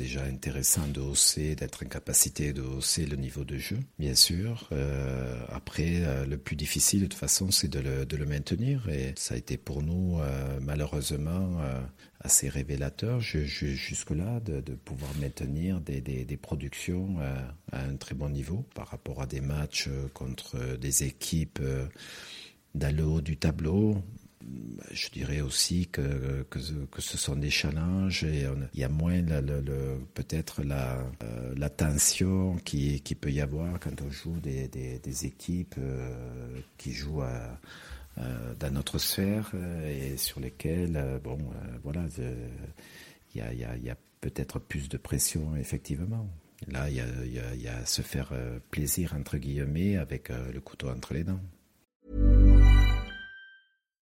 Déjà intéressant de hausser, d'être en capacité de hausser le niveau de jeu, bien sûr. Euh, après, euh, le plus difficile, de toute façon, c'est de le, de le, maintenir. Et ça a été pour nous, euh, malheureusement, assez révélateur jusque-là de, de, pouvoir maintenir des, des, des productions à un très bon niveau par rapport à des matchs contre des équipes dans le haut du tableau je dirais aussi que, que, ce sont des challenges et il y a moins peut-être la, euh, tension qui, peut y avoir quand on joue des, des, équipes euh, qui jouent euh, dans notre sphère et sur lesquelles, bon, voilà, il y a, peut-être plus de pression, effectivement. Là, il y, a, y a se faire plaisir, entre guillemets, avec le couteau entre les dents.